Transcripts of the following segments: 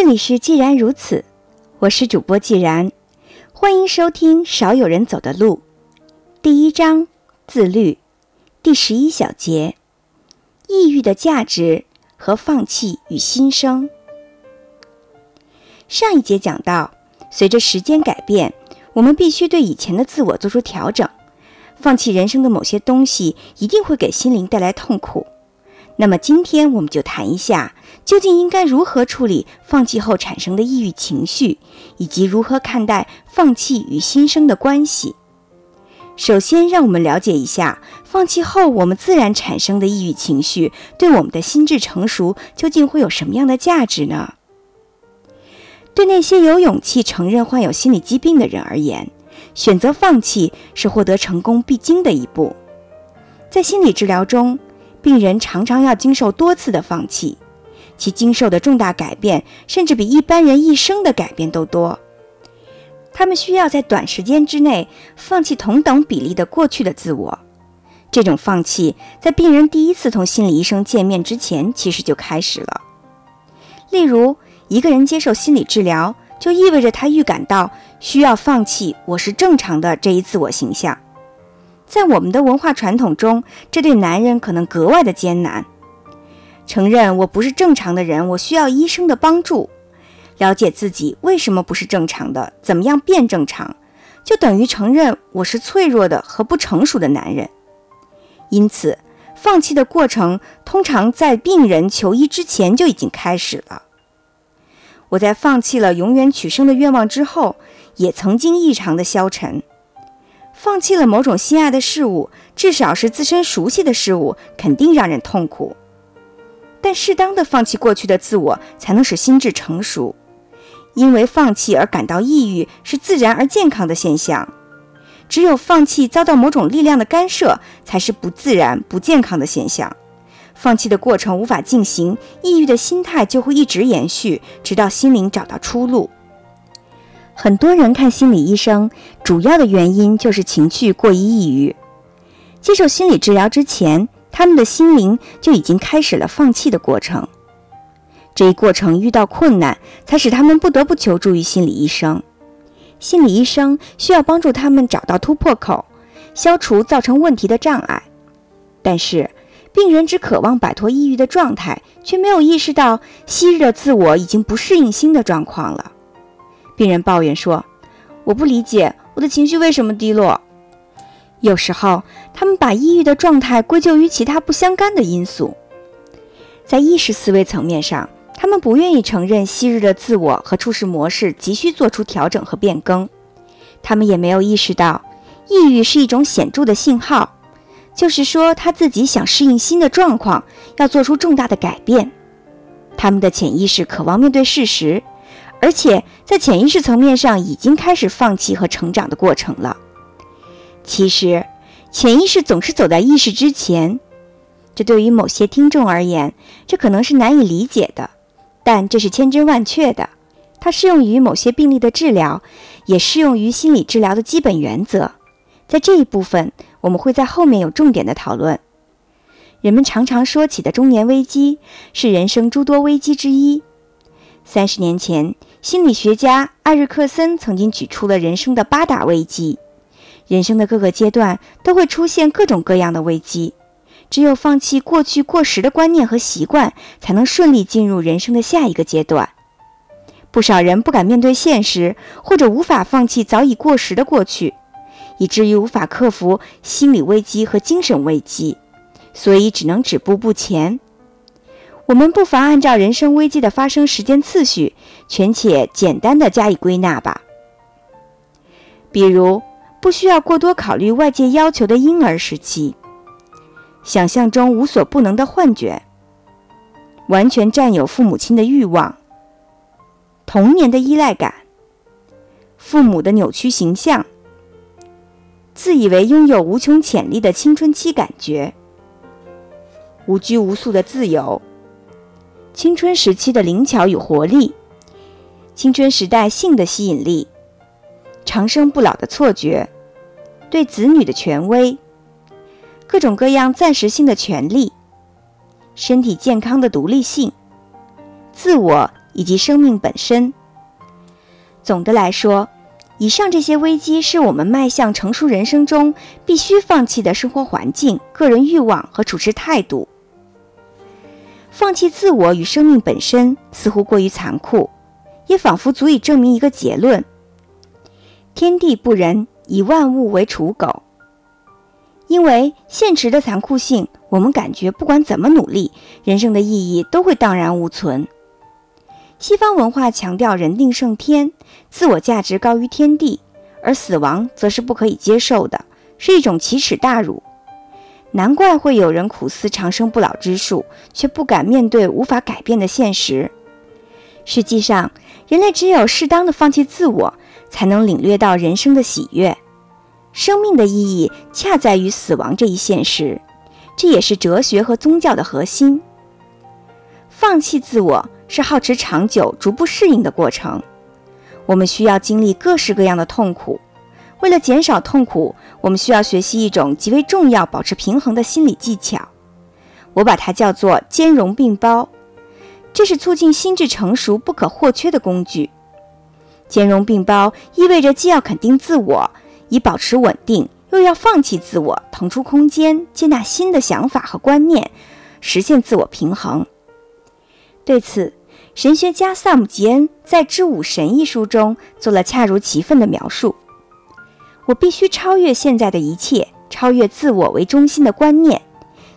这里是既然如此，我是主播既然，欢迎收听少有人走的路，第一章自律，第十一小节，抑郁的价值和放弃与新生。上一节讲到，随着时间改变，我们必须对以前的自我做出调整，放弃人生的某些东西，一定会给心灵带来痛苦。那么今天我们就谈一下，究竟应该如何处理放弃后产生的抑郁情绪，以及如何看待放弃与新生的关系。首先，让我们了解一下放弃后我们自然产生的抑郁情绪对我们的心智成熟究竟会有什么样的价值呢？对那些有勇气承认患有心理疾病的人而言，选择放弃是获得成功必经的一步。在心理治疗中，病人常常要经受多次的放弃，其经受的重大改变甚至比一般人一生的改变都多。他们需要在短时间之内放弃同等比例的过去的自我。这种放弃在病人第一次同心理医生见面之前其实就开始了。例如，一个人接受心理治疗，就意味着他预感到需要放弃“我是正常的”这一自我形象。在我们的文化传统中，这对男人可能格外的艰难。承认我不是正常的人，我需要医生的帮助。了解自己为什么不是正常的，怎么样变正常，就等于承认我是脆弱的和不成熟的男人。因此，放弃的过程通常在病人求医之前就已经开始了。我在放弃了永远取胜的愿望之后，也曾经异常的消沉。放弃了某种心爱的事物，至少是自身熟悉的事物，肯定让人痛苦。但适当的放弃过去的自我，才能使心智成熟。因为放弃而感到抑郁是自然而健康的现象。只有放弃遭到某种力量的干涉，才是不自然、不健康的现象。放弃的过程无法进行，抑郁的心态就会一直延续，直到心灵找到出路。很多人看心理医生，主要的原因就是情绪过于抑郁。接受心理治疗之前，他们的心灵就已经开始了放弃的过程。这一过程遇到困难，才使他们不得不求助于心理医生。心理医生需要帮助他们找到突破口，消除造成问题的障碍。但是，病人只渴望摆脱抑郁的状态，却没有意识到昔日的自我已经不适应新的状况了。病人抱怨说：“我不理解我的情绪为什么低落。”有时候，他们把抑郁的状态归咎于其他不相干的因素。在意识思维层面上，他们不愿意承认昔日的自我和处事模式急需做出调整和变更。他们也没有意识到，抑郁是一种显著的信号，就是说他自己想适应新的状况，要做出重大的改变。他们的潜意识渴望面对事实。而且在潜意识层面上已经开始放弃和成长的过程了。其实，潜意识总是走在意识之前，这对于某些听众而言，这可能是难以理解的，但这是千真万确的。它适用于某些病例的治疗，也适用于心理治疗的基本原则。在这一部分，我们会在后面有重点的讨论。人们常常说起的中年危机，是人生诸多危机之一。三十年前。心理学家艾瑞克森曾经举出了人生的八大危机。人生的各个阶段都会出现各种各样的危机，只有放弃过去过时的观念和习惯，才能顺利进入人生的下一个阶段。不少人不敢面对现实，或者无法放弃早已过时的过去，以至于无法克服心理危机和精神危机，所以只能止步不前。我们不妨按照人生危机的发生时间次序，全且简单的加以归纳吧。比如，不需要过多考虑外界要求的婴儿时期，想象中无所不能的幻觉，完全占有父母亲的欲望，童年的依赖感，父母的扭曲形象，自以为拥有无穷潜力的青春期感觉，无拘无束的自由。青春时期的灵巧与活力，青春时代性的吸引力，长生不老的错觉，对子女的权威，各种各样暂时性的权利，身体健康的独立性，自我以及生命本身。总的来说，以上这些危机是我们迈向成熟人生中必须放弃的生活环境、个人欲望和处事态度。放弃自我与生命本身似乎过于残酷，也仿佛足以证明一个结论：天地不仁，以万物为刍狗。因为现实的残酷性，我们感觉不管怎么努力，人生的意义都会荡然无存。西方文化强调人定胜天，自我价值高于天地，而死亡则是不可以接受的，是一种奇耻大辱。难怪会有人苦思长生不老之术，却不敢面对无法改变的现实。实际上，人类只有适当的放弃自我，才能领略到人生的喜悦。生命的意义恰在于死亡这一现实，这也是哲学和宗教的核心。放弃自我是耗持长久、逐步适应的过程。我们需要经历各式各样的痛苦。为了减少痛苦，我们需要学习一种极为重要、保持平衡的心理技巧。我把它叫做兼容并包，这是促进心智成熟不可或缺的工具。兼容并包意味着既要肯定自我。以保持稳定，又要放弃自我，腾出空间，接纳新的想法和观念，实现自我平衡。对此，神学家萨姆吉恩在《之武神》一书中做了恰如其分的描述：我必须超越现在的一切，超越自我为中心的观念，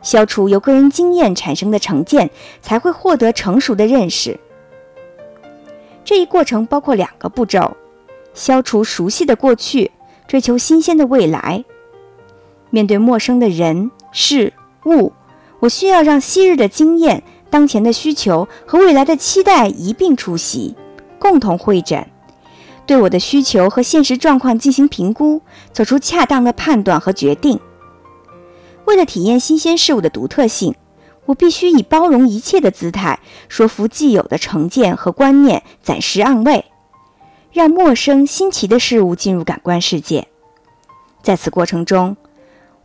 消除由个人经验产生的成见，才会获得成熟的认识。这一过程包括两个步骤：消除熟悉的过去。追求新鲜的未来，面对陌生的人事物，我需要让昔日的经验、当前的需求和未来的期待一并出席，共同会诊，对我的需求和现实状况进行评估，做出恰当的判断和决定。为了体验新鲜事物的独特性，我必须以包容一切的姿态，说服既有的成见和观念暂时让位。让陌生新奇的事物进入感官世界，在此过程中，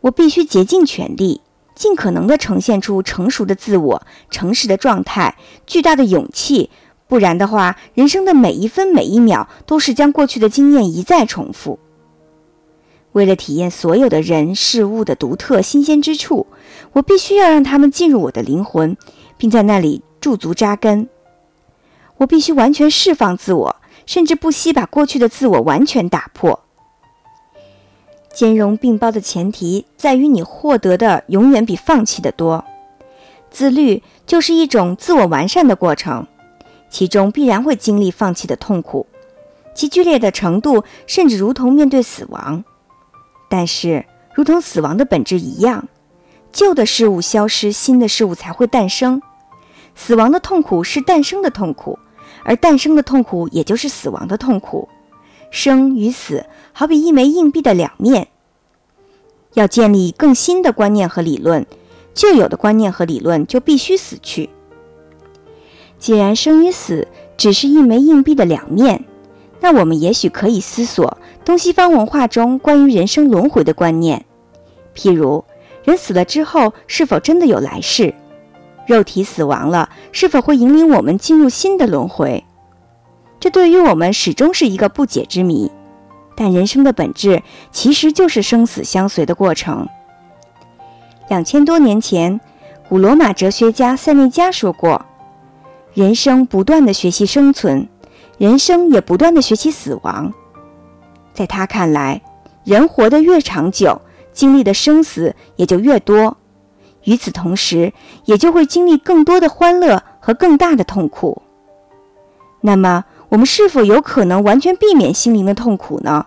我必须竭尽全力，尽可能地呈现出成熟的自我、诚实的状态、巨大的勇气。不然的话，人生的每一分每一秒都是将过去的经验一再重复。为了体验所有的人事物的独特新鲜之处，我必须要让他们进入我的灵魂，并在那里驻足扎根。我必须完全释放自我。甚至不惜把过去的自我完全打破。兼容并包的前提在于你获得的永远比放弃的多。自律就是一种自我完善的过程，其中必然会经历放弃的痛苦，其剧烈的程度甚至如同面对死亡。但是，如同死亡的本质一样，旧的事物消失，新的事物才会诞生。死亡的痛苦是诞生的痛苦。而诞生的痛苦，也就是死亡的痛苦。生与死，好比一枚硬币的两面。要建立更新的观念和理论，旧有的观念和理论就必须死去。既然生与死只是一枚硬币的两面，那我们也许可以思索东西方文化中关于人生轮回的观念，譬如人死了之后是否真的有来世？肉体死亡了，是否会引领我们进入新的轮回？这对于我们始终是一个不解之谜。但人生的本质其实就是生死相随的过程。两千多年前，古罗马哲学家塞内加说过：“人生不断的学习生存，人生也不断的学习死亡。”在他看来，人活得越长久，经历的生死也就越多。与此同时，也就会经历更多的欢乐和更大的痛苦。那么，我们是否有可能完全避免心灵的痛苦呢？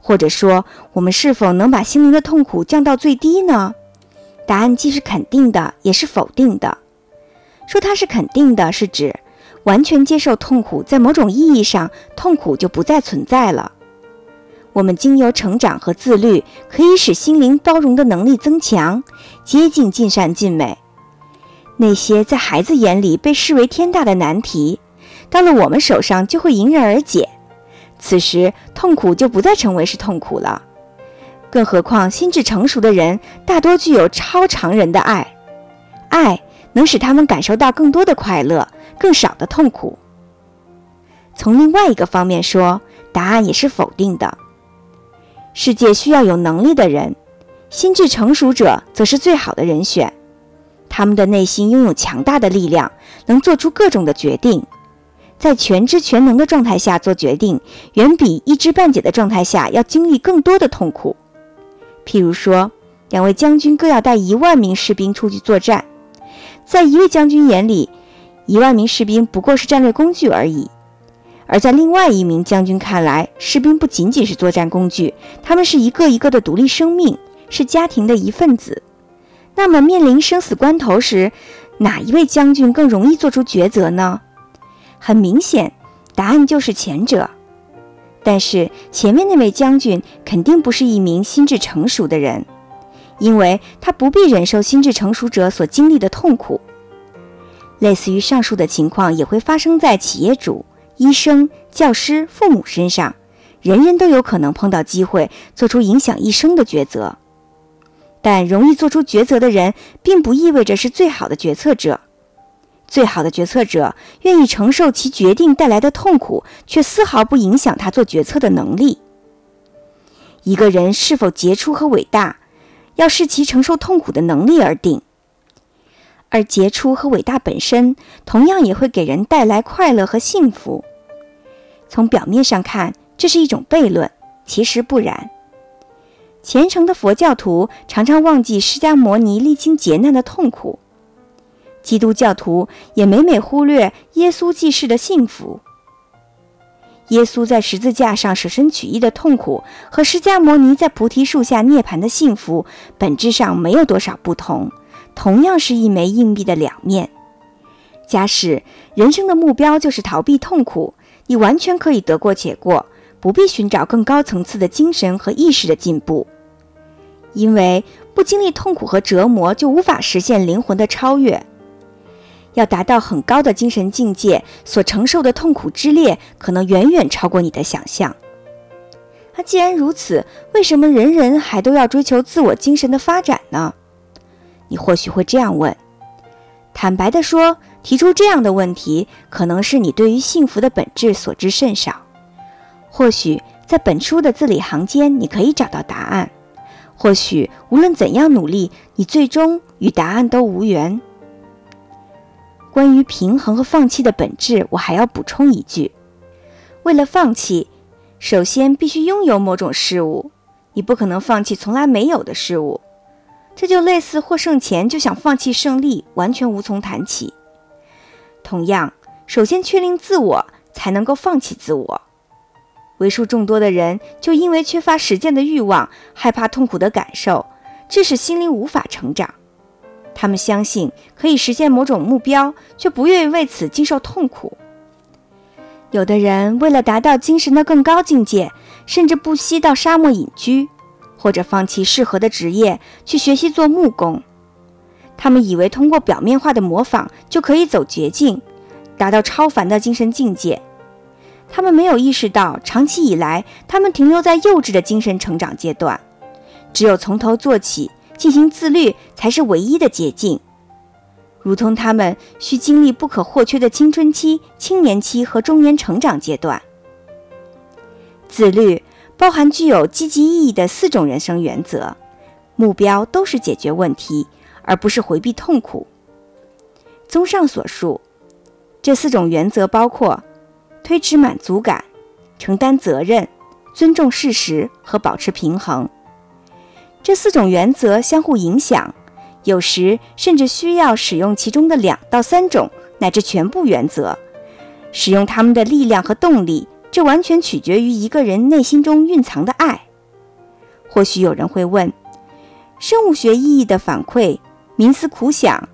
或者说，我们是否能把心灵的痛苦降到最低呢？答案既是肯定的，也是否定的。说它是肯定的，是指完全接受痛苦，在某种意义上，痛苦就不再存在了。我们经由成长和自律，可以使心灵包容的能力增强，接近尽善尽美。那些在孩子眼里被视为天大的难题，到了我们手上就会迎刃而解。此时，痛苦就不再成为是痛苦了。更何况，心智成熟的人大多具有超常人的爱，爱能使他们感受到更多的快乐，更少的痛苦。从另外一个方面说，答案也是否定的。世界需要有能力的人，心智成熟者则是最好的人选。他们的内心拥有强大的力量，能做出各种的决定。在全知全能的状态下做决定，远比一知半解的状态下要经历更多的痛苦。譬如说，两位将军各要带一万名士兵出去作战，在一位将军眼里，一万名士兵不过是战略工具而已；而在另外一名将军看来，士兵不仅仅是作战工具，他们是一个一个的独立生命，是家庭的一份子。那么，面临生死关头时，哪一位将军更容易做出抉择呢？很明显，答案就是前者。但是，前面那位将军肯定不是一名心智成熟的人，因为他不必忍受心智成熟者所经历的痛苦。类似于上述的情况，也会发生在企业主、医生、教师、父母身上，人人都有可能碰到机会做出影响一生的抉择。但容易做出抉择的人，并不意味着是最好的决策者。最好的决策者愿意承受其决定带来的痛苦，却丝毫不影响他做决策的能力。一个人是否杰出和伟大，要视其承受痛苦的能力而定。而杰出和伟大本身，同样也会给人带来快乐和幸福。从表面上看，这是一种悖论，其实不然。虔诚的佛教徒常常忘记释迦牟尼历经劫难的痛苦，基督教徒也每每忽略耶稣济世的幸福。耶稣在十字架上舍身取义的痛苦和释迦牟尼在菩提树下涅槃的幸福本质上没有多少不同，同样是一枚硬币的两面。假使人生的目标就是逃避痛苦，你完全可以得过且过。不必寻找更高层次的精神和意识的进步，因为不经历痛苦和折磨，就无法实现灵魂的超越。要达到很高的精神境界，所承受的痛苦之烈，可能远远超过你的想象。那既然如此，为什么人人还都要追求自我精神的发展呢？你或许会这样问。坦白地说，提出这样的问题，可能是你对于幸福的本质所知甚少。或许在本书的字里行间，你可以找到答案；或许无论怎样努力，你最终与答案都无缘。关于平衡和放弃的本质，我还要补充一句：为了放弃，首先必须拥有某种事物，你不可能放弃从来没有的事物。这就类似获胜前就想放弃胜利，完全无从谈起。同样，首先确定自我，才能够放弃自我。为数众多的人就因为缺乏实践的欲望，害怕痛苦的感受，致使心灵无法成长。他们相信可以实现某种目标，却不愿意为此经受痛苦。有的人为了达到精神的更高境界，甚至不惜到沙漠隐居，或者放弃适合的职业去学习做木工。他们以为通过表面化的模仿就可以走捷径，达到超凡的精神境界。他们没有意识到，长期以来，他们停留在幼稚的精神成长阶段。只有从头做起，进行自律，才是唯一的捷径。如同他们需经历不可或缺的青春期、青年期和中年成长阶段。自律包含具有积极意义的四种人生原则，目标都是解决问题，而不是回避痛苦。综上所述，这四种原则包括。推迟满足感、承担责任、尊重事实和保持平衡，这四种原则相互影响，有时甚至需要使用其中的两到三种乃至全部原则。使用它们的力量和动力，这完全取决于一个人内心中蕴藏的爱。或许有人会问：生物学意义的反馈、冥思苦想、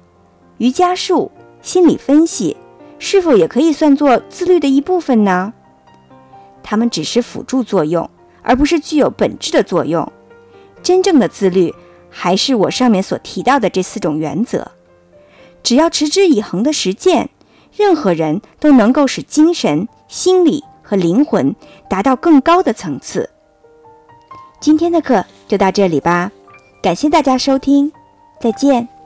瑜伽术、心理分析。是否也可以算作自律的一部分呢？它们只是辅助作用，而不是具有本质的作用。真正的自律还是我上面所提到的这四种原则。只要持之以恒的实践，任何人都能够使精神、心理和灵魂达到更高的层次。今天的课就到这里吧，感谢大家收听，再见。